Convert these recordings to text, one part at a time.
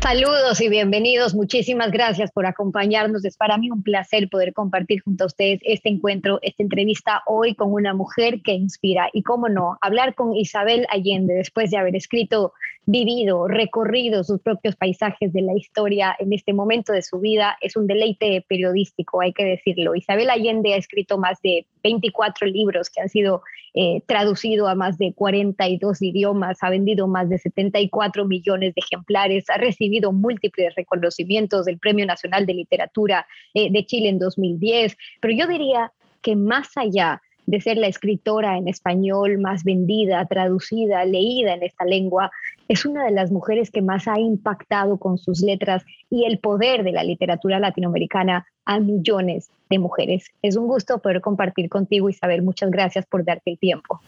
Saludos y bienvenidos. Muchísimas gracias por acompañarnos. Es para mí un placer poder compartir junto a ustedes este encuentro, esta entrevista hoy con una mujer que inspira. Y cómo no, hablar con Isabel Allende después de haber escrito vivido, recorrido sus propios paisajes de la historia en este momento de su vida, es un deleite periodístico, hay que decirlo. Isabel Allende ha escrito más de 24 libros que han sido eh, traducidos a más de 42 idiomas, ha vendido más de 74 millones de ejemplares, ha recibido múltiples reconocimientos del Premio Nacional de Literatura eh, de Chile en 2010, pero yo diría que más allá de ser la escritora en español más vendida, traducida, leída en esta lengua, es una de las mujeres que más ha impactado con sus letras y el poder de la literatura latinoamericana a millones de mujeres. Es un gusto poder compartir contigo, Isabel. Muchas gracias por darte el tiempo.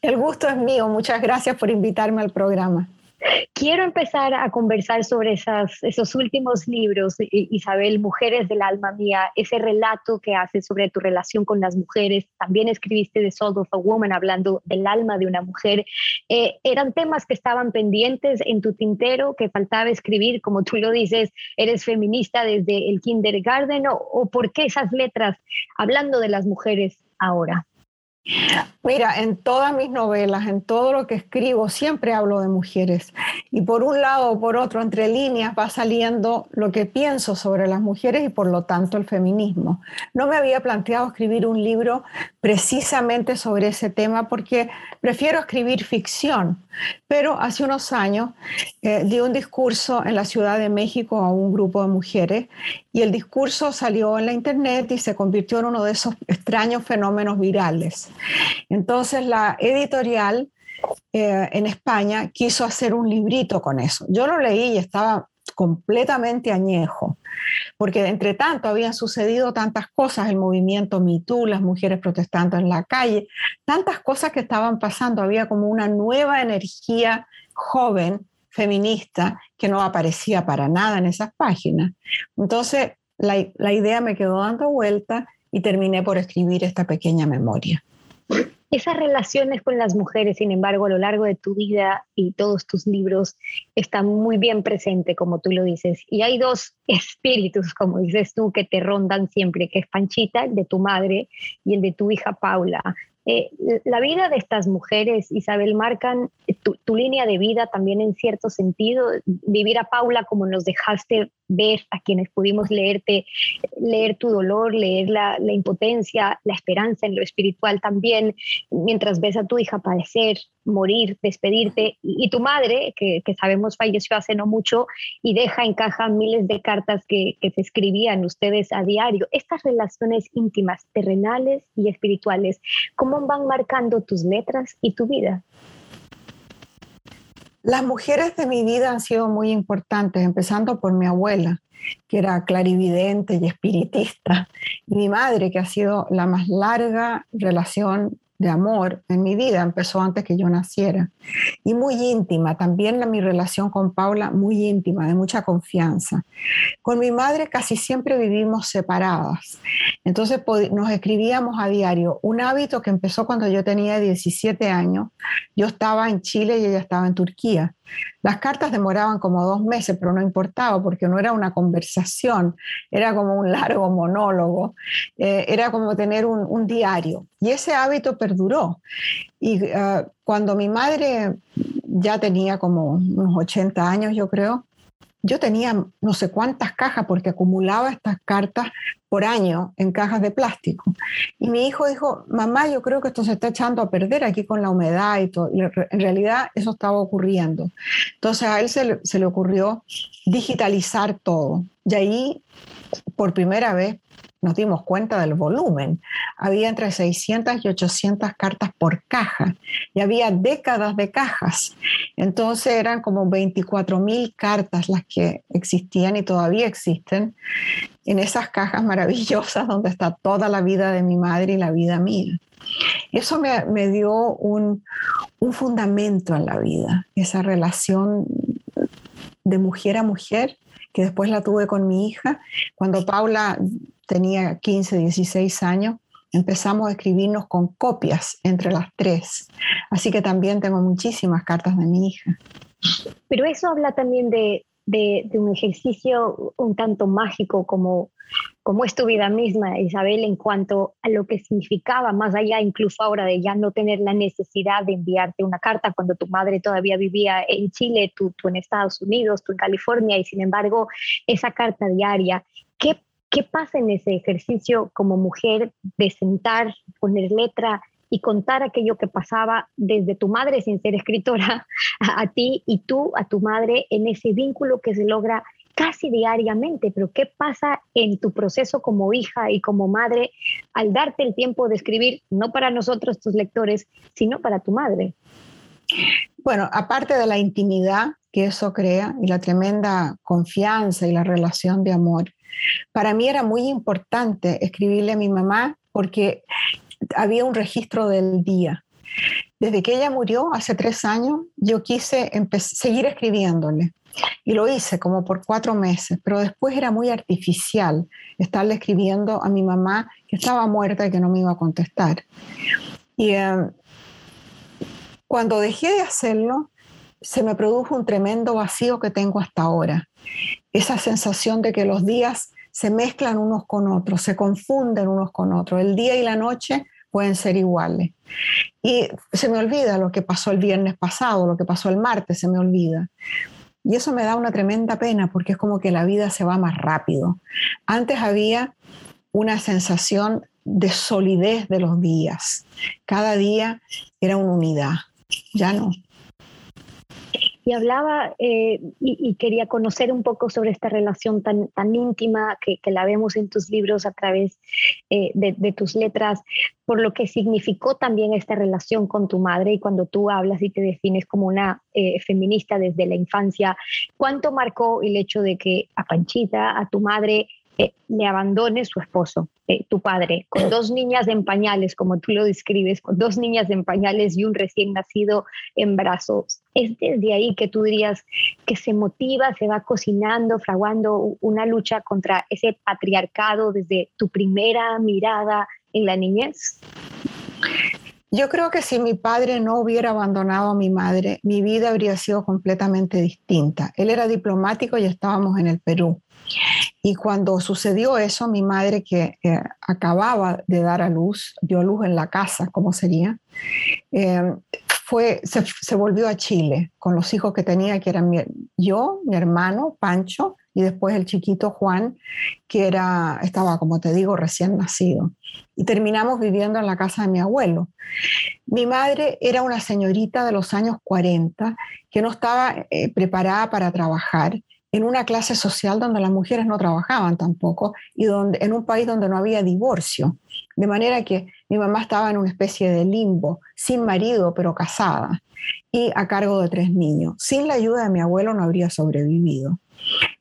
El gusto es mío. Muchas gracias por invitarme al programa. Quiero empezar a conversar sobre esos últimos libros, Isabel, Mujeres del Alma Mía, ese relato que haces sobre tu relación con las mujeres. También escribiste The Soul of a Woman, hablando del alma de una mujer. Eh, ¿Eran temas que estaban pendientes en tu tintero, que faltaba escribir? Como tú lo dices, eres feminista desde el kindergarten, o por qué esas letras hablando de las mujeres ahora? Mira, en todas mis novelas, en todo lo que escribo, siempre hablo de mujeres. Y por un lado o por otro, entre líneas, va saliendo lo que pienso sobre las mujeres y por lo tanto el feminismo. No me había planteado escribir un libro precisamente sobre ese tema porque prefiero escribir ficción. Pero hace unos años eh, di un discurso en la Ciudad de México a un grupo de mujeres y el discurso salió en la internet y se convirtió en uno de esos extraños fenómenos virales. Entonces la editorial eh, en España quiso hacer un librito con eso. Yo lo leí y estaba completamente añejo, porque entre tanto habían sucedido tantas cosas, el movimiento MeToo, las mujeres protestando en la calle, tantas cosas que estaban pasando, había como una nueva energía joven, feminista, que no aparecía para nada en esas páginas. Entonces, la, la idea me quedó dando vuelta y terminé por escribir esta pequeña memoria. Esas relaciones con las mujeres, sin embargo, a lo largo de tu vida y todos tus libros están muy bien presentes, como tú lo dices. Y hay dos espíritus, como dices tú, que te rondan siempre, que es Panchita, el de tu madre, y el de tu hija Paula. Eh, la vida de estas mujeres, Isabel, marcan tu, línea de vida también en cierto sentido. Vivir a Paula como nos dejaste ver a quienes pudimos leerte, leer tu dolor, leer la, impotencia, la esperanza en lo espiritual también, mientras ves a tu hija padecer, morir, despedirte, y, y tu madre, que, que, sabemos falleció hace no mucho, y deja en caja miles de cartas que, que se escribían ustedes a diario. Estas relaciones íntimas, terrenales y espirituales, ¿cómo van marcando tus letras y tu vida? Las mujeres de mi vida han sido muy importantes, empezando por mi abuela, que era clarividente y espiritista, y mi madre, que ha sido la más larga relación de amor en mi vida, empezó antes que yo naciera. Y muy íntima, también la, mi relación con Paula, muy íntima, de mucha confianza. Con mi madre casi siempre vivimos separadas. Entonces nos escribíamos a diario, un hábito que empezó cuando yo tenía 17 años. Yo estaba en Chile y ella estaba en Turquía. Las cartas demoraban como dos meses, pero no importaba porque no era una conversación, era como un largo monólogo, eh, era como tener un, diario. Y ese hábito perduró. Y uh, cuando mi madre ya tenía como unos 80 años, yo creo, yo tenía no sé cuántas cajas porque acumulaba estas cartas por año en cajas de plástico. Y mi hijo dijo, mamá, yo creo que esto se está echando a perder aquí con la humedad y todo. En realidad eso estaba ocurriendo. Entonces a él se le, se le ocurrió digitalizar todo. Y ahí, por primera vez, nos dimos cuenta del volumen. Había entre 600 y 800 cartas por caja y había décadas de cajas. Entonces eran como 24 mil cartas las que existían y todavía existen en esas cajas maravillosas donde está toda la vida de mi madre y la vida mía. Eso me, dio un, un fundamento en la vida, esa relación de mujer a mujer que después la tuve con mi hija. Cuando Paula tenía 15, 16 años, empezamos a escribirnos con copias entre las tres. Así que también tengo muchísimas cartas de mi hija. Pero eso habla también de, de, un ejercicio un tanto mágico como, como es tu vida misma, Isabel, en cuanto a lo que significaba, más allá incluso ahora de ya no tener la necesidad de enviarte una carta cuando tu madre todavía vivía en Chile, tú, tú en Estados Unidos, tú en California, y sin embargo esa carta diaria, ¿qué ¿Qué pasa en ese ejercicio como mujer de sentar, poner letra y contar aquello que pasaba desde tu madre sin ser escritora a, ti y tú a tu madre en ese vínculo que se logra casi diariamente, pero ¿qué pasa en tu proceso como hija y como madre al darte el tiempo de escribir, no para nosotros, tus lectores, sino para tu madre? Bueno, aparte de la intimidad que eso crea y la tremenda confianza y la relación de amor, para mí era muy importante escribirle a mi mamá porque había un registro del día. Desde que ella murió hace tres años, yo quise seguir escribiéndole. Y lo hice como por cuatro meses, pero después era muy artificial estarle escribiendo a mi mamá que estaba muerta y que no me iba a contestar. Y em, cuando dejé de hacerlo, se me produjo un tremendo vacío que tengo hasta ahora. Esa sensación de que los días se mezclan unos con otros, se confunden unos con otros. El día y la noche pueden ser iguales. Y se me olvida lo que pasó el viernes pasado, lo que pasó el martes, se me olvida. Y eso me da una tremenda pena porque es como que la vida se va más rápido. Antes había una sensación de solidez de los días. Cada día era una unidad. Ya no y hablaba eh, y, quería conocer un poco sobre esta relación tan, tan íntima que, la vemos en tus libros a través eh, de, tus letras, por lo que significó también esta relación con tu madre y cuando tú hablas y te defines como una eh, feminista desde la infancia, ¿cuánto marcó el hecho de que a Panchita, a tu madre, le abandone su esposo, tu padre, con dos niñas en pañales, como tú lo describes, con dos niñas en pañales y un recién nacido en brazos. Es desde ahí que tú dirías que se motiva, se va cocinando, fraguando una lucha contra ese patriarcado desde tu primera mirada en la niñez. Yo creo que si mi padre no hubiera abandonado a mi madre, mi vida habría sido completamente distinta. Él era diplomático y estábamos en el Perú. Y cuando sucedió eso, mi madre, que acababa de dar a luz, dio luz en la casa, ¿cómo sería? Eh, fue, se, volvió a Chile con los hijos que tenía, que eran yo, mi hermano, Pancho, y después el chiquito Juan, que era, estaba, como te digo, recién nacido. Y terminamos viviendo en la casa de mi abuelo. Mi madre era una señorita de los años 40 que no estaba eh, preparada para trabajar en una clase social donde las mujeres no trabajaban tampoco y donde, en un país donde no había divorcio. De manera que mi mamá estaba en una especie de limbo, sin marido, pero casada, y a cargo de tres niños. Sin la ayuda de mi abuelo no habría sobrevivido.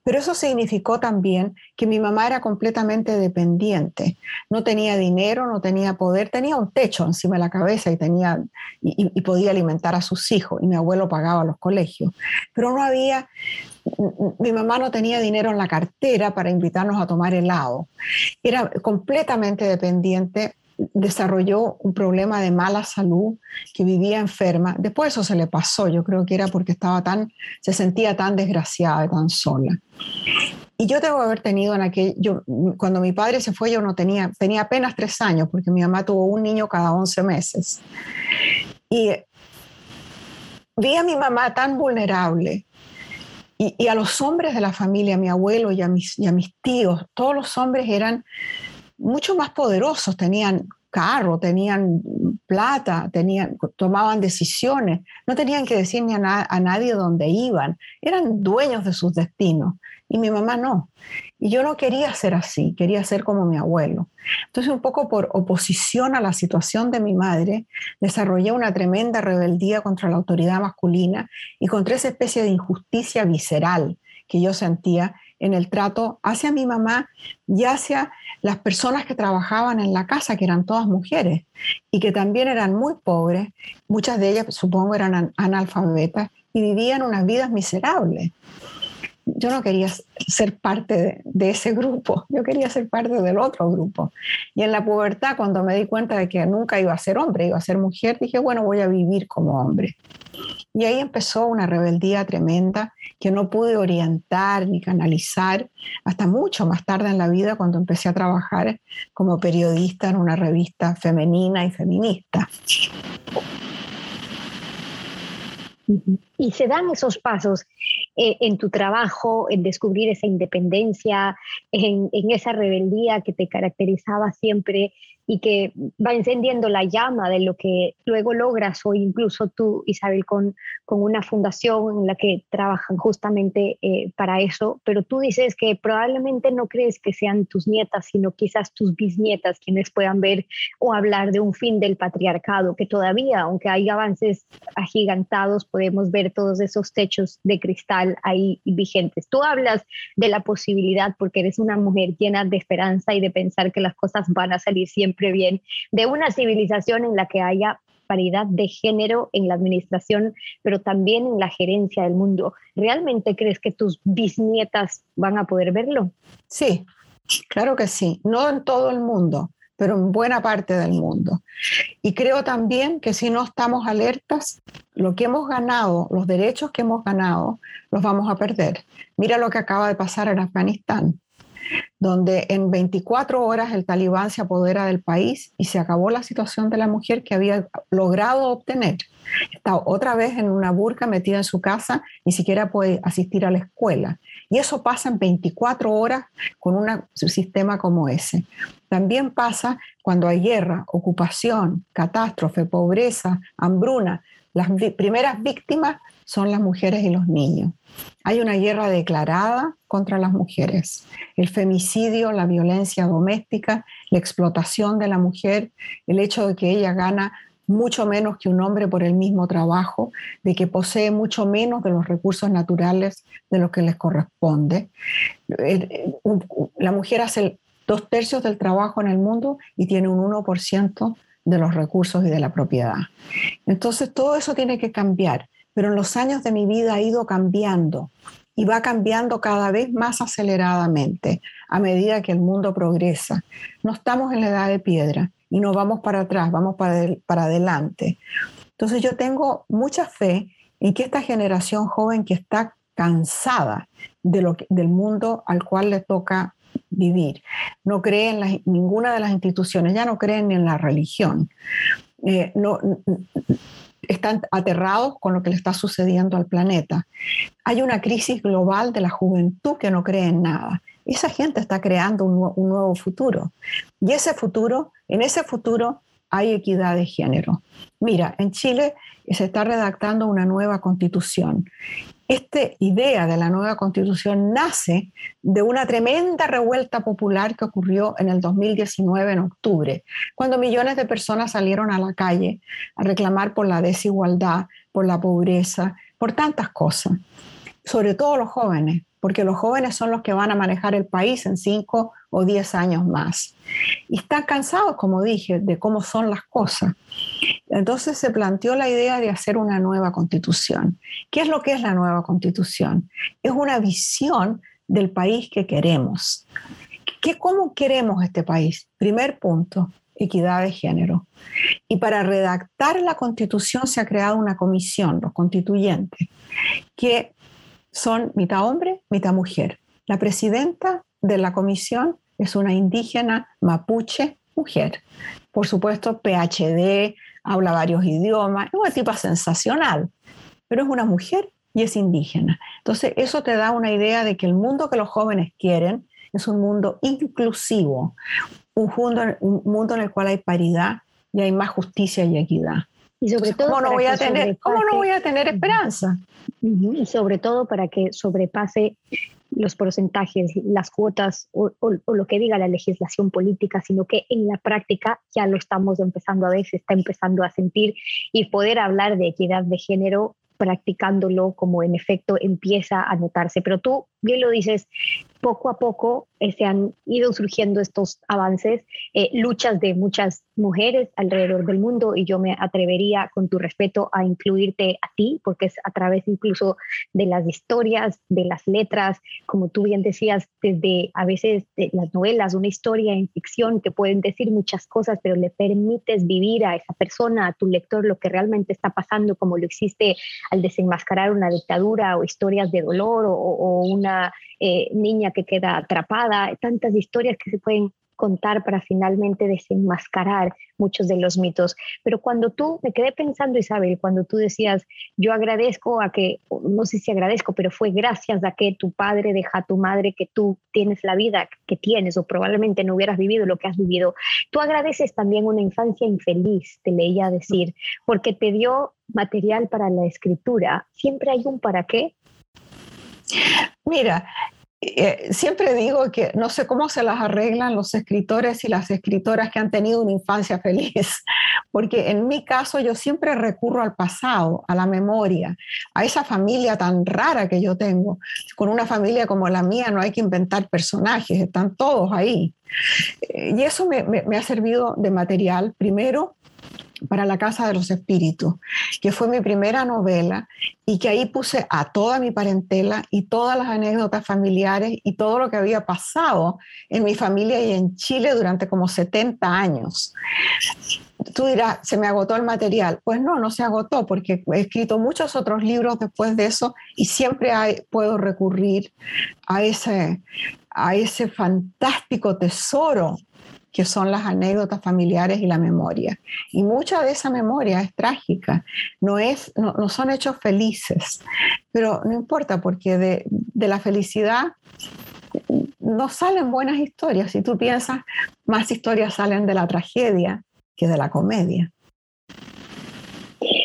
Pero eso significó también que mi mamá era completamente dependiente. No tenía dinero, no tenía poder, tenía un techo encima de la cabeza y, tenía, y, podía alimentar a sus hijos y mi abuelo pagaba los colegios. Pero no había, mi mamá no tenía dinero en la cartera para invitarnos a tomar helado. Era completamente dependiente desarrolló un problema de mala salud, que vivía enferma. Después eso se le pasó, yo creo que era porque estaba tan, se sentía tan desgraciada, tan sola. Y yo debo haber tenido en aquel, yo, cuando mi padre se fue yo no tenía, tenía apenas tres años, porque mi mamá tuvo un niño cada once meses. Y vi a mi mamá tan vulnerable, y, y, a los hombres de la familia, a mi abuelo y a mis, y a mis tíos, todos los hombres eran mucho más poderosos, tenían carro, tenían plata, tenían, tomaban decisiones, no tenían que decir ni a, nadie dónde iban, eran dueños de sus destinos. y mi mamá no. Y yo no quería ser así, quería ser como mi abuelo. Entonces, un poco por oposición a la situación de mi madre, desarrollé una tremenda rebeldía contra la autoridad masculina y contra esa especie de injusticia visceral que yo sentía en el trato hacia mi mamá y hacia las personas que trabajaban en la casa, que eran todas mujeres y que también eran muy pobres, muchas de ellas supongo eran analfabetas y vivían unas vidas miserables. Yo no quería ser parte de, ese grupo, yo quería ser parte del otro grupo. Y en la pubertad, cuando me di cuenta de que nunca iba a ser hombre, iba a ser mujer, dije, bueno, voy a vivir como hombre. Y ahí empezó una rebeldía tremenda que no pude orientar ni canalizar hasta mucho más tarde en la vida cuando empecé a trabajar como periodista en una revista femenina y feminista. Y se dan esos pasos eh, en tu trabajo, en descubrir esa independencia, en, en, esa rebeldía que te caracterizaba siempre y que va encendiendo la llama de lo que luego logras o incluso tú, Isabel, con, con una fundación en la que trabajan justamente eh, para eso, pero tú dices que probablemente no crees que sean tus nietas, sino quizás tus bisnietas quienes puedan ver o hablar de un fin del patriarcado, que todavía, aunque hay avances agigantados, podemos ver todos esos techos de cristal ahí vigentes. Tú hablas de la posibilidad, porque eres una mujer llena de esperanza y de pensar que las cosas van a salir siempre bien, de una civilización en la que haya paridad de género en la administración, pero también en la gerencia del mundo. ¿Realmente crees que tus bisnietas van a poder verlo? Sí, claro que sí. No en todo el mundo, pero en buena parte del mundo. Y creo también que si no estamos alertas, lo que hemos ganado, los derechos que hemos ganado, los vamos a perder. Mira lo que acaba de pasar en Afganistán donde en 24 horas el talibán se apodera del país y se acabó la situación de la mujer que había logrado obtener. Está otra vez en una burca metida en su casa, ni siquiera puede asistir a la escuela. Y eso pasa en 24 horas con un sistema como ese. También pasa cuando hay guerra, ocupación, catástrofe, pobreza, hambruna. Las primeras víctimas son las mujeres y los niños. Hay una guerra declarada contra las mujeres. El femicidio, la violencia doméstica, la explotación de la mujer, el hecho de que ella gana mucho menos que un hombre por el mismo trabajo, de que posee mucho menos de los recursos naturales de lo que les corresponde. La mujer hace dos tercios del trabajo en el mundo y tiene un 1% de los recursos y de la propiedad. Entonces todo eso tiene que cambiar pero en los años de mi vida ha ido cambiando y va cambiando cada vez más aceleradamente a medida que el mundo progresa. No estamos en la edad de piedra y no vamos para atrás, vamos para, para adelante. Entonces yo tengo mucha fe en que esta generación joven que está cansada de lo del mundo al cual le toca vivir, no cree en ninguna de las instituciones, ya no creen ni en la religión. Eh, no, están aterrados con lo que le está sucediendo al planeta. Hay una crisis global de la juventud que no cree en nada. Esa gente está creando un, un nuevo futuro. Y ese futuro, en ese futuro hay equidad de género. Mira, en Chile se está redactando una nueva constitución esta idea de la nueva constitución nace de una tremenda revuelta popular que ocurrió en el 2019, en octubre, cuando millones de personas salieron a la calle a reclamar por la desigualdad, por la pobreza, por tantas cosas, sobre todo los jóvenes, porque los jóvenes son los que van a manejar el país en cinco o diez años más. Y están cansados, como dije, de cómo son las cosas. Entonces se planteó la idea de hacer una nueva constitución. ¿Qué es lo que es la nueva constitución? Es una visión del país que queremos. ¿Qué, ¿Cómo queremos este país? Primer punto, equidad de género. Y para redactar la constitución se ha creado una comisión, los constituyentes, que son mitad hombre, mitad mujer. La presidenta de la comisión es una indígena mapuche mujer. Por supuesto, PhD, habla varios idiomas, es una tipa sensacional, pero es una mujer y es indígena. Entonces, eso te da una idea de que el mundo que los jóvenes quieren es un mundo inclusivo, un mundo, un mundo en el cual hay paridad y hay más justicia y equidad. Y sobre todo, ¿cómo no, voy a tener, ¿cómo no voy a tener esperanza? Y sobre todo para que sobrepase los porcentajes, las cuotas o, lo que diga la legislación política, sino que en la práctica ya lo estamos empezando a ver, se está empezando a sentir y poder hablar de equidad de género practicándolo como en efecto empieza a notarse. Pero tú bien lo dices, poco a poco eh, se han ido surgiendo estos avances, eh, luchas de muchas mujeres alrededor del mundo y yo me atrevería con tu respeto a incluirte a ti, porque es a través incluso de las historias, de las letras, como tú bien decías, desde a veces de las novelas, una historia en ficción que pueden decir muchas cosas, pero le permites vivir a esa persona, a tu lector, lo que realmente está pasando, como lo existe al desenmascarar una dictadura o historias de dolor o una eh, niña que queda atrapada, tantas historias que se pueden contar para finalmente desenmascarar muchos de los mitos. Pero cuando tú, me quedé pensando, Isabel, cuando tú decías, yo agradezco a que, no sé si agradezco, pero fue gracias a que tu padre deja a tu madre que tú tienes la vida que tienes o probablemente no hubieras vivido lo que has vivido. Tú agradeces también una infancia infeliz, te leía decir, porque te dio material para la escritura. Siempre hay un para qué Mira, eh, siempre digo que no sé cómo se las arreglan los escritores y las escritoras que han tenido una infancia feliz, porque en mi caso yo siempre recurro al pasado, a la memoria, a esa familia tan rara que yo tengo. Con una familia como la mía no hay que inventar personajes, están todos ahí. Eh, y eso me ha servido de material, primero, para la Casa de los Espíritus, que fue mi primera novela y que ahí puse a toda mi parentela y todas las anécdotas familiares y todo lo que había pasado en mi familia y en Chile durante como 70 años. Tú dirás, ¿se me agotó el material? Pues no, no se agotó porque he escrito muchos otros libros después de eso y siempre puedo recurrir a ese, a ese fantástico tesoro que son las anécdotas familiares y la memoria. Y mucha de esa memoria es trágica, no, es, no, son hechos felices, pero no importa porque de, de la felicidad no salen buenas historias. Si tú piensas, más historias salen de la tragedia que de la comedia.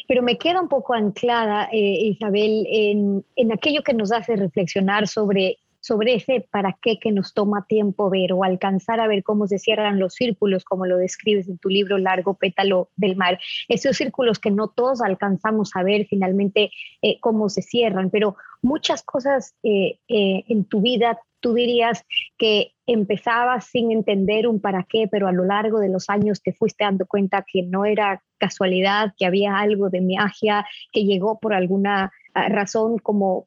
Pero me queda un poco anclada, eh, Isabel, en, en, aquello que nos hace reflexionar sobre sobre ese para qué que nos toma tiempo ver o alcanzar a ver cómo se cierran los círculos, como lo describes en tu libro Largo Pétalo del Mar. Esos círculos que no todos alcanzamos a ver finalmente eh, cómo se cierran, pero muchas cosas eh, eh, en tu vida tú dirías que empezabas sin entender un para qué, pero a lo largo de los años te fuiste dando cuenta que no era casualidad, que había algo de magia, que llegó por alguna razón como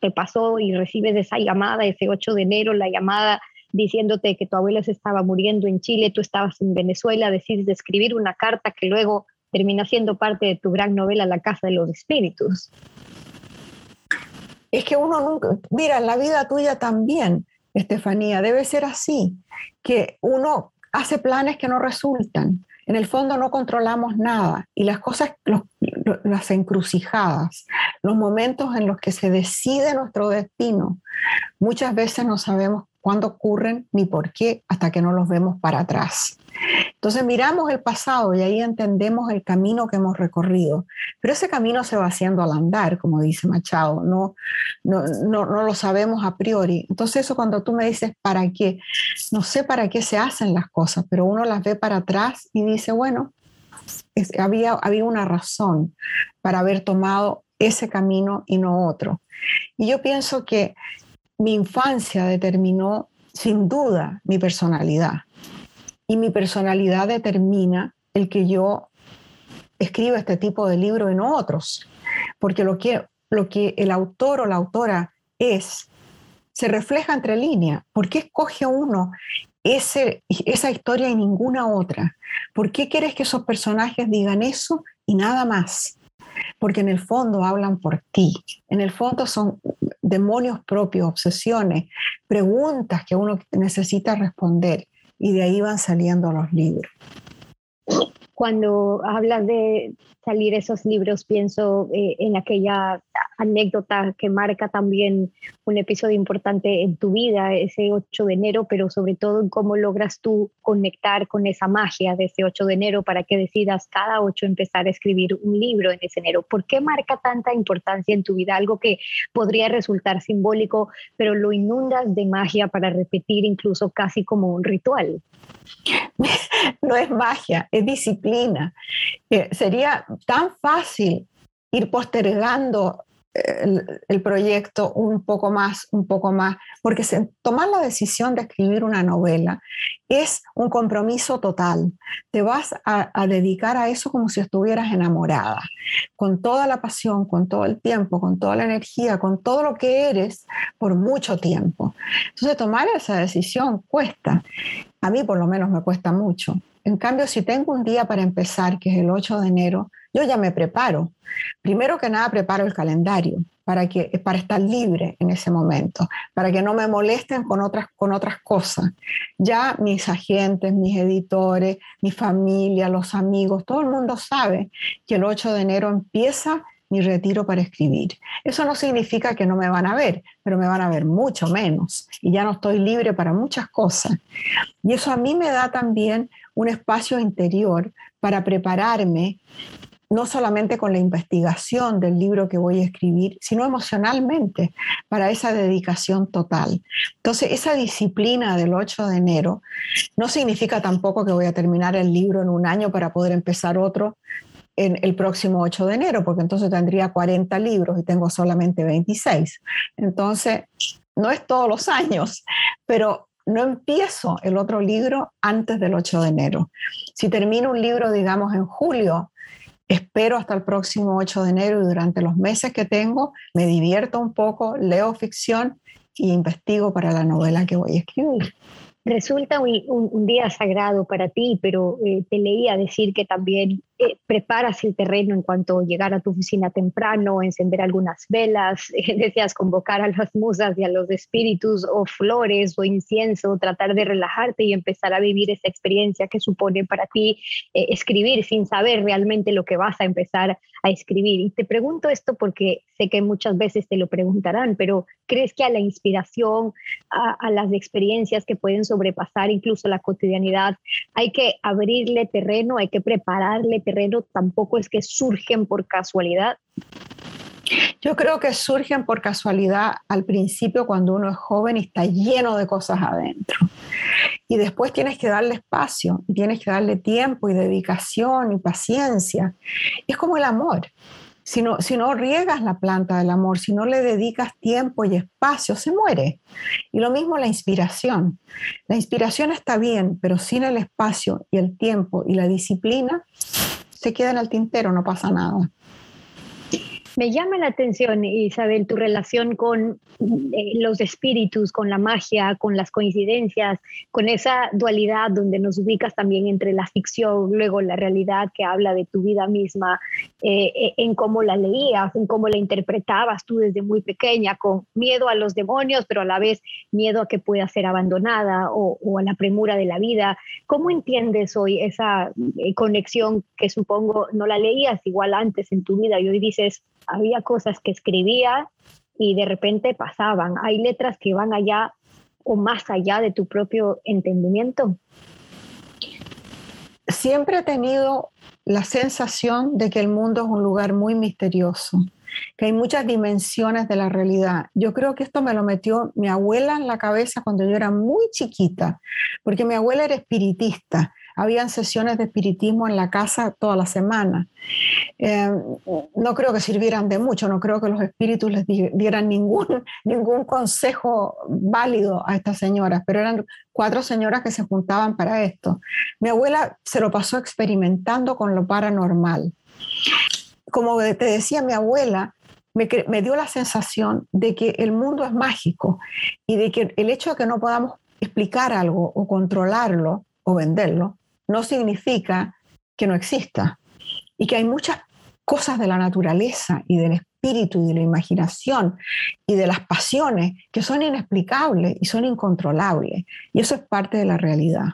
te pasó y recibes esa llamada ese 8 de enero, la llamada diciéndote que tu abuela se estaba muriendo en Chile, tú estabas en Venezuela, decides escribir una carta que luego termina siendo parte de tu gran novela La Casa de los Espíritus. Es que uno nunca, mira, la vida tuya también, Estefanía, debe ser así, que uno hace planes que no resultan. En el fondo no controlamos nada y las cosas, las encrucijadas, los momentos en los que se decide nuestro destino, muchas veces no sabemos cuándo ocurren ni por qué hasta que no los vemos para atrás. Entonces miramos el pasado y ahí entendemos el camino que hemos recorrido, pero ese camino se va haciendo al andar, como dice Machado, no, no, no, lo sabemos a priori. Entonces eso cuando tú me dices, ¿para qué? No sé para qué se hacen las cosas, pero uno las ve para atrás y dice, bueno, había, había una razón para haber tomado ese camino y no otro. Y yo pienso que mi infancia determinó sin duda mi personalidad. Y mi personalidad determina el que yo escriba este tipo de libro y no otros. Porque lo que, lo que el autor o la autora es, se refleja entre líneas. ¿Por qué escoge uno ese, esa historia y ninguna otra? ¿Por qué quieres que esos personajes digan eso y nada más? Porque en el fondo hablan por ti. En el fondo son demonios propios, obsesiones, preguntas que uno necesita responder y de ahí van saliendo los libros. cuando hablas de salir esos libros, pienso eh, en aquella anécdota que marca también un episodio importante en tu vida, ese 8 de enero, pero sobre todo en cómo logras tú conectar con esa magia de ese 8 de enero para que decidas cada 8 empezar a escribir un libro en ese enero. ¿Por qué marca tanta importancia en tu vida? Algo que podría resultar simbólico, pero lo inundas de magia para repetir incluso casi como un ritual. No es magia, es disciplina. Eh, sería tan fácil ir postergando el, proyecto un poco más, un poco más, porque tomar la decisión de escribir una novela es un compromiso total. Te vas a, a, dedicar a eso como si estuvieras enamorada, con toda la pasión, con todo el tiempo, con toda la energía, con todo lo que eres por mucho tiempo. Entonces tomar esa decisión cuesta. A mí por lo menos me cuesta mucho. En cambio, si tengo un día para empezar, que es el 8 de enero, yo ya me preparo. Primero que nada, preparo el calendario para, que, para estar libre en ese momento, para que no me molesten con otras, con otras cosas. Ya mis agentes, mis editores, mi familia, los amigos, todo el mundo sabe que el 8 de enero empieza mi retiro para escribir. Eso no significa que no me van a ver, pero me van a ver mucho menos y ya no estoy libre para muchas cosas. Y eso a mí me da también un espacio interior para prepararme no solamente con la investigación del libro que voy a escribir, sino emocionalmente para esa dedicación total. Entonces, esa disciplina del 8 de enero no significa tampoco que voy a terminar el libro en un año para poder empezar otro en el próximo 8 de enero, porque entonces tendría 40 libros y tengo solamente 26. Entonces, no es todos los años, pero no empiezo el otro libro antes del 8 de enero. Si termino un libro, digamos, en julio, espero hasta el próximo 8 de enero y durante los meses que tengo me divierto un poco, leo ficción y investigo para la novela que voy a escribir. Resulta un, día sagrado para ti, pero eh, te leía decir que también eh, preparas el terreno en cuanto llegar a tu oficina temprano, encender algunas velas, eh, deseas convocar a las musas y a los espíritus o flores o incienso, tratar de relajarte y empezar a vivir esa experiencia que supone para ti escribir sin saber realmente lo que vas a empezar a escribir. Y te pregunto esto porque sé que muchas veces te lo preguntarán, pero ¿crees que a la inspiración, a, las experiencias que pueden sobrepasar incluso la cotidianidad, hay que abrirle terreno, hay que prepararle terreno, tampoco es que surgen por casualidad? Yo creo que surgen por casualidad al principio cuando uno es joven y está lleno de cosas adentro. Y después tienes que darle espacio, y tienes que darle tiempo y dedicación y paciencia. Es como el amor. Si no, si no riegas la planta del amor, si no le dedicas tiempo y espacio, se muere. Y lo mismo la inspiración. La inspiración está bien, pero sin el espacio y el tiempo y la disciplina, se queda en el tintero, no pasa nada. Me llama la atención, Isabel, tu relación con eh, los espíritus, con la magia, con las coincidencias, con esa dualidad donde nos ubicas también entre la ficción, luego la realidad que habla de tu vida misma, eh, eh, en cómo la leías, en cómo la interpretabas tú desde muy pequeña, con miedo a los demonios, pero a la vez miedo a que pueda ser abandonada o, o a la premura de la vida. ¿Cómo entiendes hoy esa conexión que supongo no la leías igual antes en tu vida y hoy dices, había cosas que escribía y de repente pasaban. Hay letras que van allá o más allá de tu propio entendimiento. Siempre he tenido la sensación de que el mundo es un lugar muy misterioso, que hay muchas dimensiones de la realidad. Yo creo que esto me lo metió mi abuela en la cabeza cuando yo era muy chiquita, porque mi abuela era espiritista habían sesiones de espiritismo en la casa toda la semana. Eh, no creo que sirvieran de mucho, no creo que los espíritus les dieran ningún, ningún consejo válido a estas señoras, pero eran cuatro señoras que se juntaban para esto. Mi abuela se lo pasó experimentando con lo paranormal. Como te decía mi abuela, me, me, dio la sensación de que el mundo es mágico y de que el hecho de que no podamos explicar algo o controlarlo o venderlo no significa que no exista y que hay muchas cosas de la naturaleza y del espíritu y de la imaginación y de las pasiones que son inexplicables y son incontrolables. Y eso es parte de la realidad.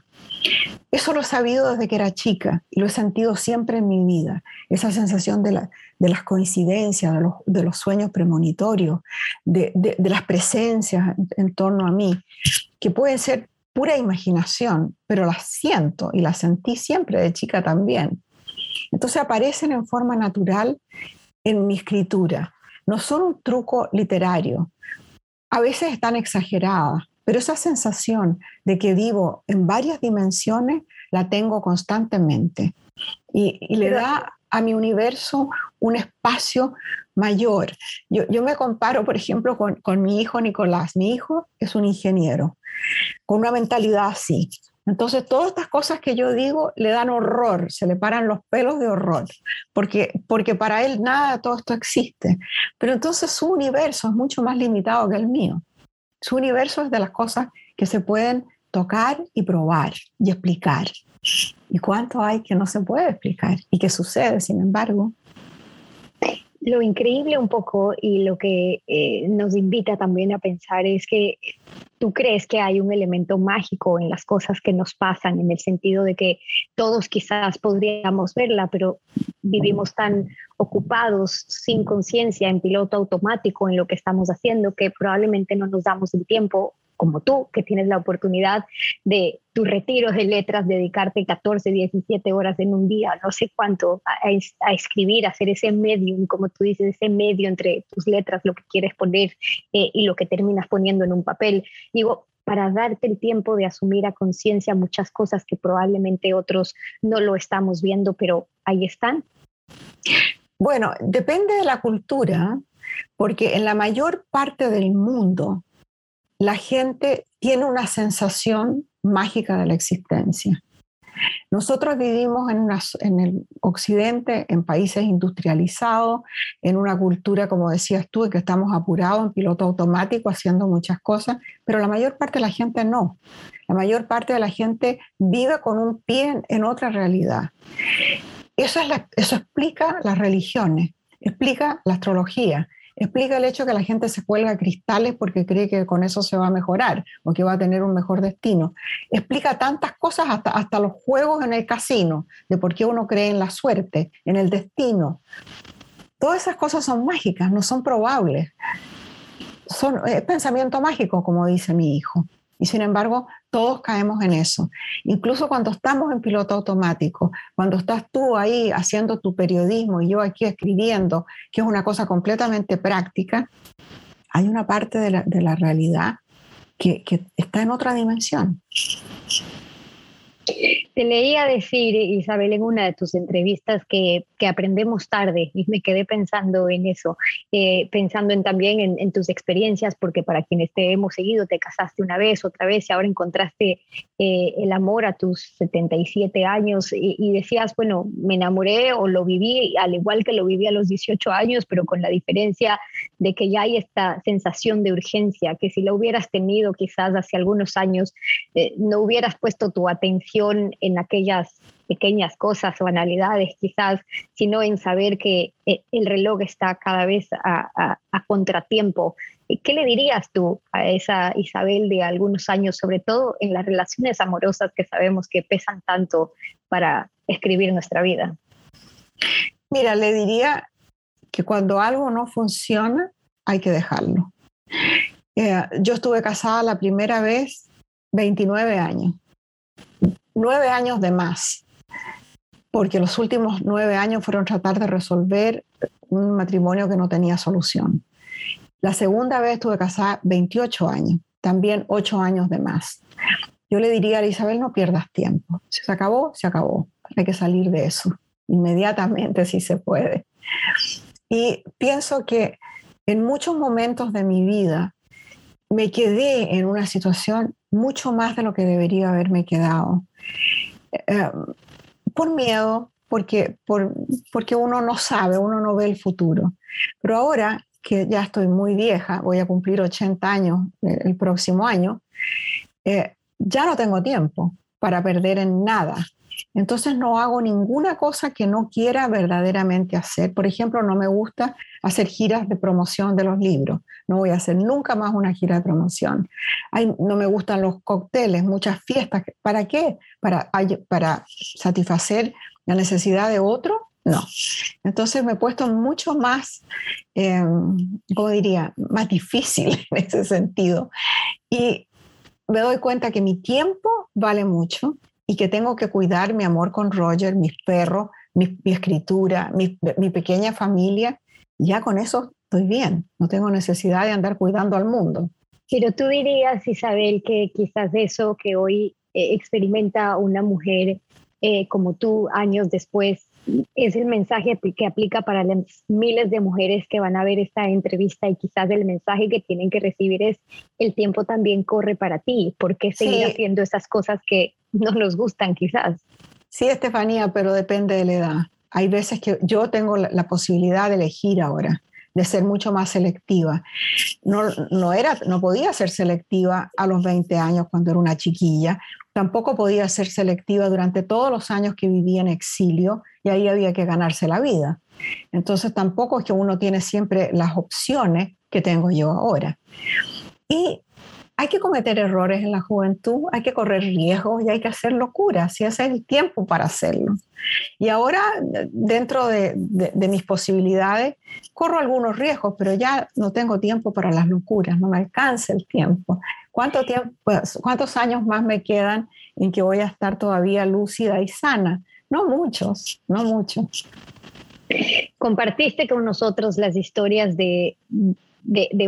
Eso lo he sabido desde que era chica y lo he sentido siempre en mi vida, esa sensación de, las coincidencias, de los, sueños premonitorios, de, de las presencias en torno a mí, que pueden ser pura imaginación, pero las siento y las sentí siempre de chica también. Entonces aparecen en forma natural en mi escritura. No son un truco literario. A veces están exageradas, pero esa sensación de que vivo en varias dimensiones la tengo constantemente y, le da a mi universo un espacio mayor. Yo, me comparo, por ejemplo, con, con, mi hijo Nicolás. Mi hijo es un ingeniero, con una mentalidad así. Entonces, todas estas cosas que yo digo le dan horror, se le paran los pelos de horror, porque, porque para él nada todo esto existe. Pero entonces su universo es mucho más limitado que el mío. Su universo es de las cosas que se pueden tocar y probar y explicar. ¿Y cuánto hay que no se puede explicar y que sucede, sin embargo? Lo increíble un poco y lo que eh, nos invita también a pensar es que tú crees que hay un elemento mágico en las cosas que nos pasan, en el sentido de que todos quizás podríamos verla, pero vivimos tan ocupados sin conciencia en piloto automático en lo que estamos haciendo que probablemente no nos damos el tiempo como tú, que tienes la oportunidad de tu retiro de letras, dedicarte 14, 17 horas en un día, no sé cuánto, a, escribir, a hacer ese medio, como tú dices, ese medio entre tus letras, lo que quieres poner eh, y lo que terminas poniendo en un papel. Digo, para darte el tiempo de asumir a conciencia muchas cosas que probablemente otros no lo estamos viendo, pero ahí están. Bueno, depende de la cultura, porque en la mayor parte del mundo la gente tiene una sensación mágica de la existencia. Nosotros vivimos en, el occidente, en países industrializados, en una cultura, como decías tú, en que estamos apurados en piloto automático haciendo muchas cosas, pero la mayor parte de la gente no. La mayor parte de la gente vive con un pie en, otra realidad. Eso, eso explica las religiones, explica la astrología, explica el hecho que la gente se cuelga cristales porque cree que con eso se va a mejorar o que va a tener un mejor destino. Explica tantas cosas, hasta, hasta los juegos en el casino, de por qué uno cree en la suerte, en el destino. Todas esas cosas son mágicas, no son probables. Son, es pensamiento mágico, como dice mi hijo. Y sin embargo, todos caemos en eso. Incluso cuando estamos en piloto automático, cuando estás tú ahí haciendo tu periodismo y yo aquí escribiendo, que es una cosa completamente práctica, hay una parte de la, realidad que, que está en otra dimensión. Te leía decir, Isabel, en una de tus entrevistas que, aprendemos tarde y me quedé pensando en eso, eh, pensando en, también en, tus experiencias, porque para quienes te hemos seguido, te casaste una vez, otra vez y ahora encontraste eh, el amor a tus 77 años y, decías, bueno, me enamoré o lo viví al igual que lo viví a los 18 años, pero con la diferencia de que ya hay esta sensación de urgencia, que si lo hubieras tenido quizás hace algunos años, eh, no hubieras puesto tu atención en aquellas pequeñas cosas, o banalidades quizás, sino en saber que eh, el reloj está cada vez a, contratiempo. ¿Qué le dirías tú a esa Isabel de algunos años, sobre todo en las relaciones amorosas que sabemos que pesan tanto para escribir nuestra vida? Mira, le diría que cuando algo no funciona, hay que dejarlo. Eh, yo estuve casada la primera vez 29 años nueve años de más, porque los últimos nueve años fueron tratar de resolver un matrimonio que no tenía solución. La segunda vez estuve casada 28 años, también ocho años de más. Yo le diría a Isabel, no pierdas tiempo. Si se acabó, se acabó. Hay que salir de eso inmediatamente si se puede. Y pienso que en muchos momentos de mi vida me quedé en una situación mucho más de lo que debería haberme quedado. Eh, por miedo, porque, por, porque uno no sabe, uno no ve el futuro. Pero ahora que ya estoy muy vieja, voy a cumplir 80 años eh, el próximo año, eh, ya no tengo tiempo para perder en nada. Entonces no hago ninguna cosa que no quiera verdaderamente hacer. Por ejemplo, no me gusta hacer giras de promoción de los libros. No voy a hacer nunca más una gira de promoción. no me gustan los cócteles, muchas fiestas. ¿Para qué? Para, satisfacer la necesidad de otro. No. Entonces me he puesto mucho más, eh, ¿cómo diría? Más difícil en ese sentido. Y me doy cuenta que mi tiempo vale mucho y que tengo que cuidar mi amor con Roger, mis perros, mi, escritura, mi, mi, pequeña familia. Ya con eso estoy bien, no tengo necesidad de andar cuidando al mundo. Pero tú dirías, Isabel, que quizás eso que hoy eh, experimenta una mujer eh, como tú años después es el mensaje que aplica para las miles de mujeres que van a ver esta entrevista y quizás el mensaje que tienen que recibir es el tiempo también corre para ti, ¿por qué seguir haciendo esas cosas que no nos gustan quizás? Sí, Estefanía, pero depende de la edad. Hay veces que yo tengo la, posibilidad de elegir ahora de ser mucho más selectiva. No, no, era, no podía ser selectiva a los 20 años cuando era una chiquilla, tampoco podía ser selectiva durante todos los años que vivía en exilio y ahí había que ganarse la vida. Entonces tampoco es que uno tiene siempre las opciones que tengo yo ahora. Y hay que cometer errores en la juventud, hay que correr riesgos y hay que hacer locuras, y ese es el tiempo para hacerlo. Y ahora, dentro de, mis posibilidades, corro algunos riesgos, pero ya no tengo tiempo para las locuras, no me alcanza el tiempo. ¿Cuánto tiempo, pues, ¿Cuántos años más me quedan en que voy a estar todavía lúcida y sana? No muchos, no muchos. Compartiste con nosotros las historias de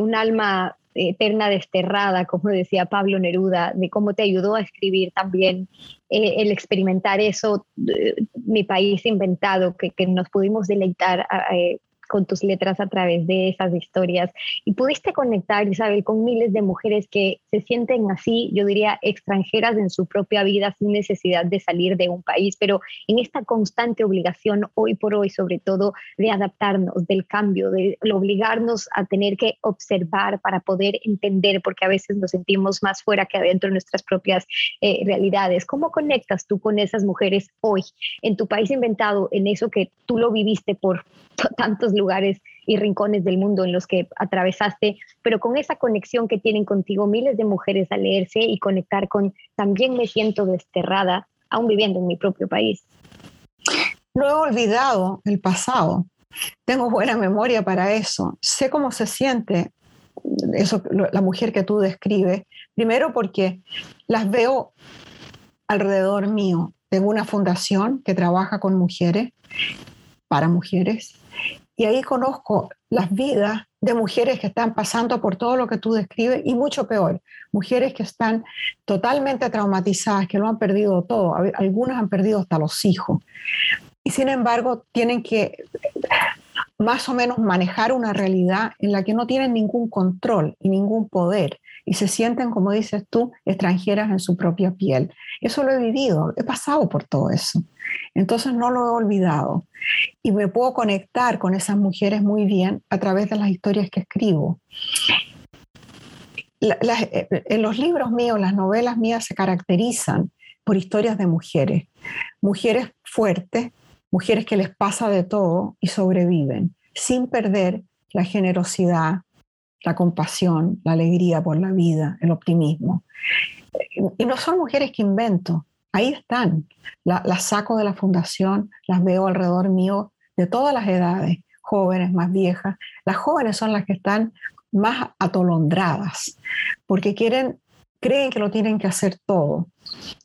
un alma eterna desterrada, como decía Pablo Neruda, de cómo te ayudó a escribir también eh, el experimentar eso, eh, mi país inventado, que, nos pudimos deleitar eh, con tus letras a través de esas historias y pudiste conectar, Isabel, con miles de mujeres que se sienten así, yo diría, extranjeras en su propia vida sin necesidad de salir de un país, pero en esta constante obligación hoy por hoy, sobre todo, de adaptarnos, del cambio, de obligarnos a tener que observar para poder entender, porque a veces nos sentimos más fuera que adentro de nuestras propias eh, realidades. ¿Cómo conectas tú con esas mujeres hoy en tu país inventado, en eso que tú lo viviste por tantos lugares y rincones del mundo en los que atravesaste, pero con esa conexión que tienen contigo miles de mujeres al leerse y conectar con también me siento desterrada, aún viviendo en mi propio país. No he olvidado el pasado. Tengo buena memoria para eso. Sé cómo se siente eso, la mujer que tú describes. Primero porque las veo alrededor mío. Tengo una fundación que trabaja con mujeres, para mujeres, y ahí conozco las vidas de mujeres que están pasando por todo lo que tú describes y mucho peor, mujeres que están totalmente traumatizadas, que lo han perdido todo, algunas han perdido hasta los hijos. Y sin embargo, tienen que más o menos manejar una realidad en la que no tienen ningún control y ningún poder y se sienten, como dices tú, extranjeras en su propia piel. Eso lo he vivido, he pasado por todo eso. Entonces no lo he olvidado y me puedo conectar con esas mujeres muy bien a través de las historias que escribo. Eh, en los libros míos, las novelas mías se caracterizan por historias de mujeres, mujeres fuertes, mujeres que les pasa de todo y sobreviven, sin perder la generosidad, la compasión, la alegría por la vida, el optimismo. Y no son mujeres que invento, ahí están. las saco de la fundación, las veo alrededor mío de todas las edades, jóvenes, más viejas. Las jóvenes son las que están más atolondradas, porque quieren, creen que lo tienen que hacer todo.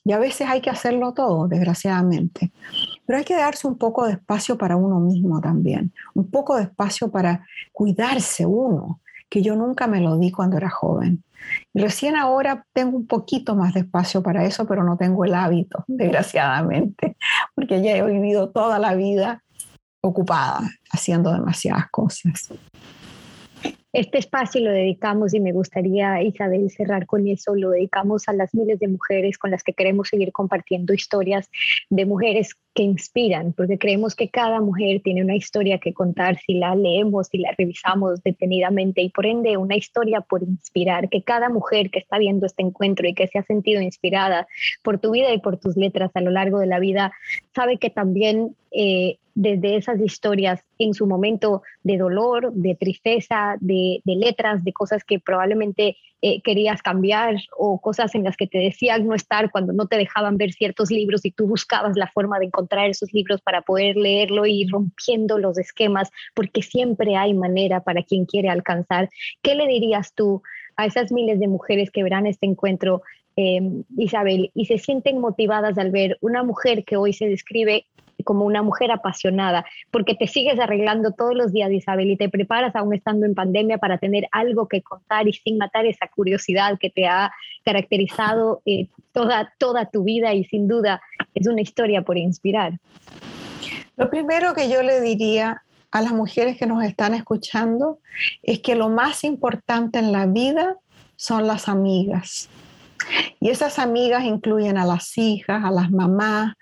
Y a veces hay que hacerlo todo, desgraciadamente. Pero hay que darse un poco de espacio para uno mismo también, un poco de espacio para cuidarse uno, que yo nunca me lo di cuando era joven. Recién ahora tengo un poquito más de espacio para eso, pero no tengo el hábito, desgraciadamente, porque ya he vivido toda la vida ocupada haciendo demasiadas cosas. Este espacio lo dedicamos y me gustaría, Isabel, cerrar con eso, lo dedicamos a las miles de mujeres con las que queremos seguir compartiendo historias de mujeres que inspiran, porque creemos que cada mujer tiene una historia que contar si la leemos, si la revisamos detenidamente y por ende una historia por inspirar, que cada mujer que está viendo este encuentro y que se ha sentido inspirada por tu vida y por tus letras a lo largo de la vida, sabe que también eh, desde esas historias en su momento de dolor, de tristeza, de, letras, de cosas que probablemente eh, querías cambiar o cosas en las que te decían no estar cuando no te dejaban ver ciertos libros y tú buscabas la forma de encontrar esos libros para poder leerlo y rompiendo los esquemas, porque siempre hay manera para quien quiere alcanzar. ¿Qué le dirías tú a esas miles de mujeres que verán este encuentro em, Isabel, y se sienten motivadas al ver una mujer que hoy se describe como una mujer apasionada, porque te sigues arreglando todos los días, Isabel, y te preparas aún estando en pandemia para tener algo que contar y sin matar esa curiosidad que te ha caracterizado eh, toda, toda tu vida y sin duda es una historia por inspirar. Lo primero que yo le diría a las mujeres que nos están escuchando es que lo más importante en la vida son las amigas. Y esas amigas incluyen a las hijas, a las mamás,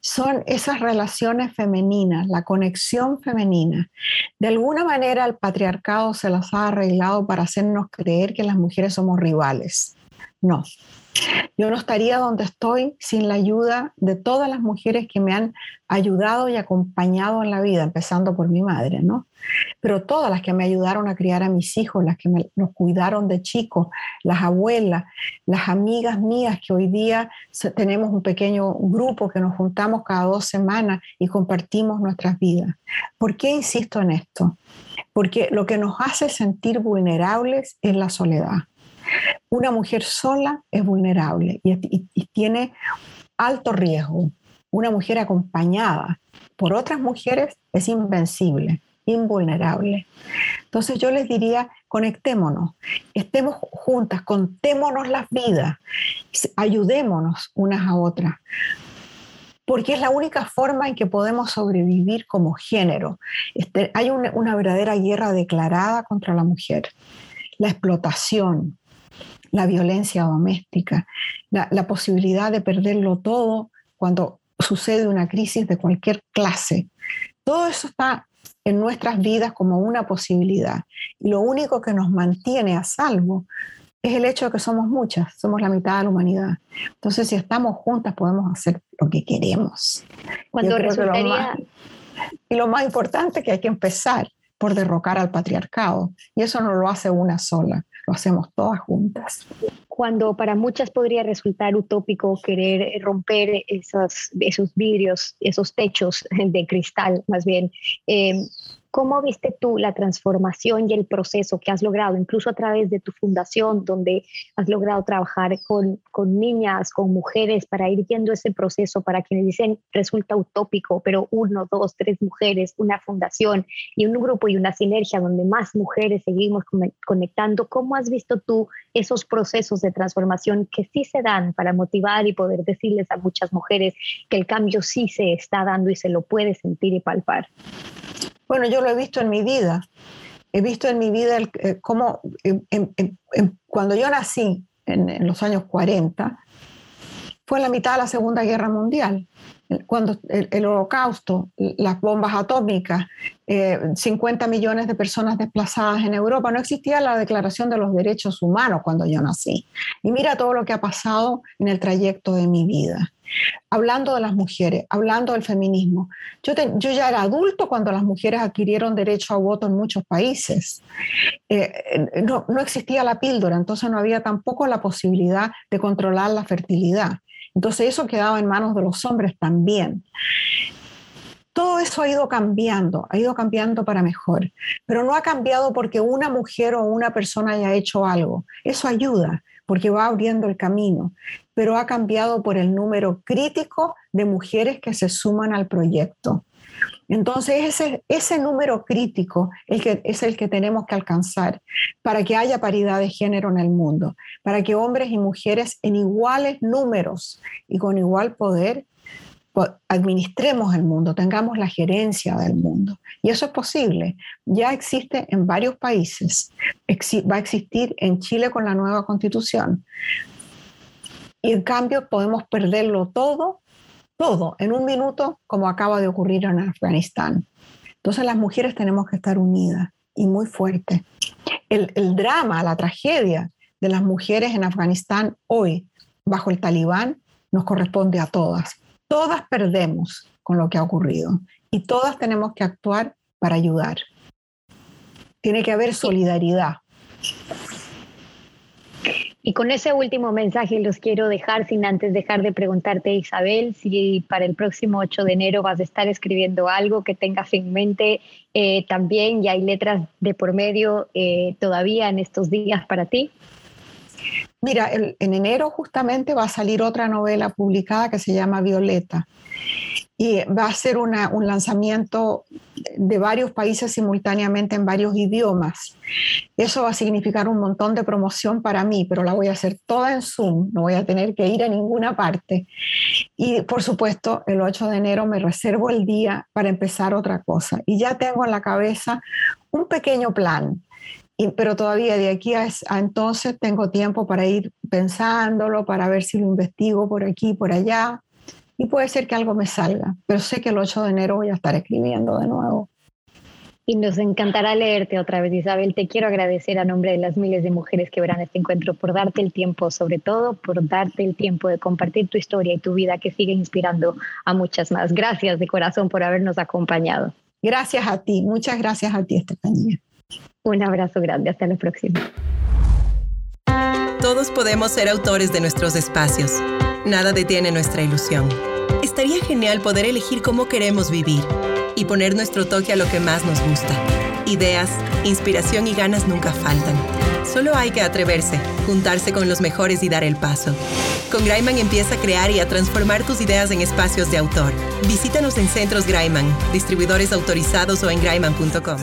son esas relaciones femeninas, la conexión femenina. De alguna manera el patriarcado se las ha arreglado para hacernos creer que las mujeres somos rivales. No, yo no estaría donde estoy sin la ayuda de todas las mujeres que me han ayudado y acompañado en la vida, empezando por mi madre, ¿no? Pero todas las que me ayudaron a criar a mis hijos, las que nos cuidaron de chicos, las abuelas, las amigas mías que hoy día tenemos un pequeño grupo que nos juntamos cada dos semanas y compartimos nuestras vidas. ¿Por qué insisto en esto? Porque lo que nos hace sentir vulnerables es la soledad una mujer sola es vulnerable y, tiene alto riesgo. Una mujer acompañada por otras mujeres es invencible, invulnerable. Entonces yo les diría, conectémonos, estemos juntas, contémonos las vidas, ayudémonos unas a otras, porque es la única forma en que podemos sobrevivir como género. Este, hay una, una verdadera guerra declarada contra la mujer, la explotación, la violencia doméstica, la, posibilidad de perderlo todo cuando sucede una crisis de cualquier clase. Todo eso está en nuestras vidas como una posibilidad. Y lo único que nos mantiene a salvo es el hecho de que somos muchas, somos la mitad de la humanidad. Entonces, si estamos juntas, podemos hacer lo que queremos. Cuando resultaría... y lo más importante es que hay que empezar por derrocar al patriarcado. Y eso no lo hace una sola, lo hacemos todas juntas. Cuando para muchas podría resultar utópico querer romper esos, esos vidrios, esos techos de cristal, más bien, eh, ¿Cómo viste tú la transformación y el proceso que has logrado, incluso a través de tu fundación, donde has logrado trabajar con, con niñas, con mujeres, para ir viendo ese proceso, para quienes dicen resulta utópico, pero uno, dos, tres mujeres, una fundación y un grupo y una sinergia donde más mujeres seguimos conectando? ¿Cómo has visto tú esos procesos de transformación que sí se dan para motivar y poder decirles a muchas mujeres que el cambio sí se está dando y se lo puede sentir y palpar? Bueno, yo lo he visto en mi vida. He visto en mi vida eh, cómo cuando yo nací en, los años 40, fue en la mitad de la Segunda Guerra Mundial, cuando el, holocausto, las bombas atómicas, 50 eh, millones de personas desplazadas en Europa, no existía la Declaración de los Derechos Humanos cuando yo nací. Y mira todo lo que ha pasado en el trayecto de mi vida hablando de las mujeres, hablando del feminismo. Yo, yo, ya era adulto cuando las mujeres adquirieron derecho a voto en muchos países. Eh, no, no existía la píldora, entonces no había tampoco la posibilidad de controlar la fertilidad. Entonces eso quedaba en manos de los hombres también. Todo eso ha ido cambiando, ha ido cambiando para mejor, pero no ha cambiado porque una mujer o una persona haya hecho algo. Eso ayuda, porque va abriendo el camino, pero ha cambiado por el número crítico de mujeres que se suman al proyecto. Entonces, ese, ese número crítico el que, es el que tenemos que alcanzar para que haya paridad de género en el mundo, para que hombres y mujeres en iguales números y con igual poder administremos el mundo, tengamos la gerencia del mundo. Y eso es posible. Ya existe en varios países. va a existir en Chile con la nueva constitución. Y en cambio podemos perderlo todo, todo, en un minuto, como acaba de ocurrir en Afganistán. Entonces las mujeres tenemos que estar unidas y muy fuertes. El, el drama, la tragedia de las mujeres en Afganistán hoy, bajo el talibán, nos corresponde a todas Todas perdemos con lo que ha ocurrido y todas tenemos que actuar para ayudar. Tiene que haber solidaridad. Y con ese último mensaje los quiero dejar sin antes dejar de preguntarte, Isabel, si para el próximo 8 de enero vas a estar escribiendo algo que tengas en mente eh, también y hay letras de por medio eh, todavía en estos días para ti. Mira, en enero justamente va a salir otra novela publicada que se llama Violeta y va a ser un lanzamiento de varios países simultáneamente en varios idiomas. Eso va a significar un montón de promoción para mí, pero la voy a hacer toda en Zoom, no voy a tener que ir a ninguna parte. Y por supuesto, el 8 de enero me reservo el día para empezar otra cosa. Y ya tengo en la cabeza un pequeño plan pero todavía de aquí a, entonces tengo tiempo para ir pensándolo, para ver si lo investigo por aquí, por allá, y puede ser que algo me salga, pero sé que el 8 de enero voy a estar escribiendo de nuevo. Y nos encantará leerte otra vez, Isabel. Te quiero agradecer a nombre de las miles de mujeres que verán este encuentro por darte el tiempo, sobre todo por darte el tiempo de compartir tu historia y tu vida que sigue inspirando a muchas más. Gracias de corazón por habernos acompañado. Gracias a ti, muchas gracias a ti, Estefanía. Un abrazo grande, hasta la próxima. Todos podemos ser autores de nuestros espacios. Nada detiene nuestra ilusión. Estaría genial poder elegir cómo queremos vivir y poner nuestro toque a lo que más nos gusta. Ideas, inspiración y ganas nunca faltan. Solo hay que atreverse, juntarse con los mejores y dar el paso. Con Graiman empieza a crear y a transformar tus ideas en espacios de autor. Visítanos en Centros Graiman, distribuidores autorizados o en graiman.com.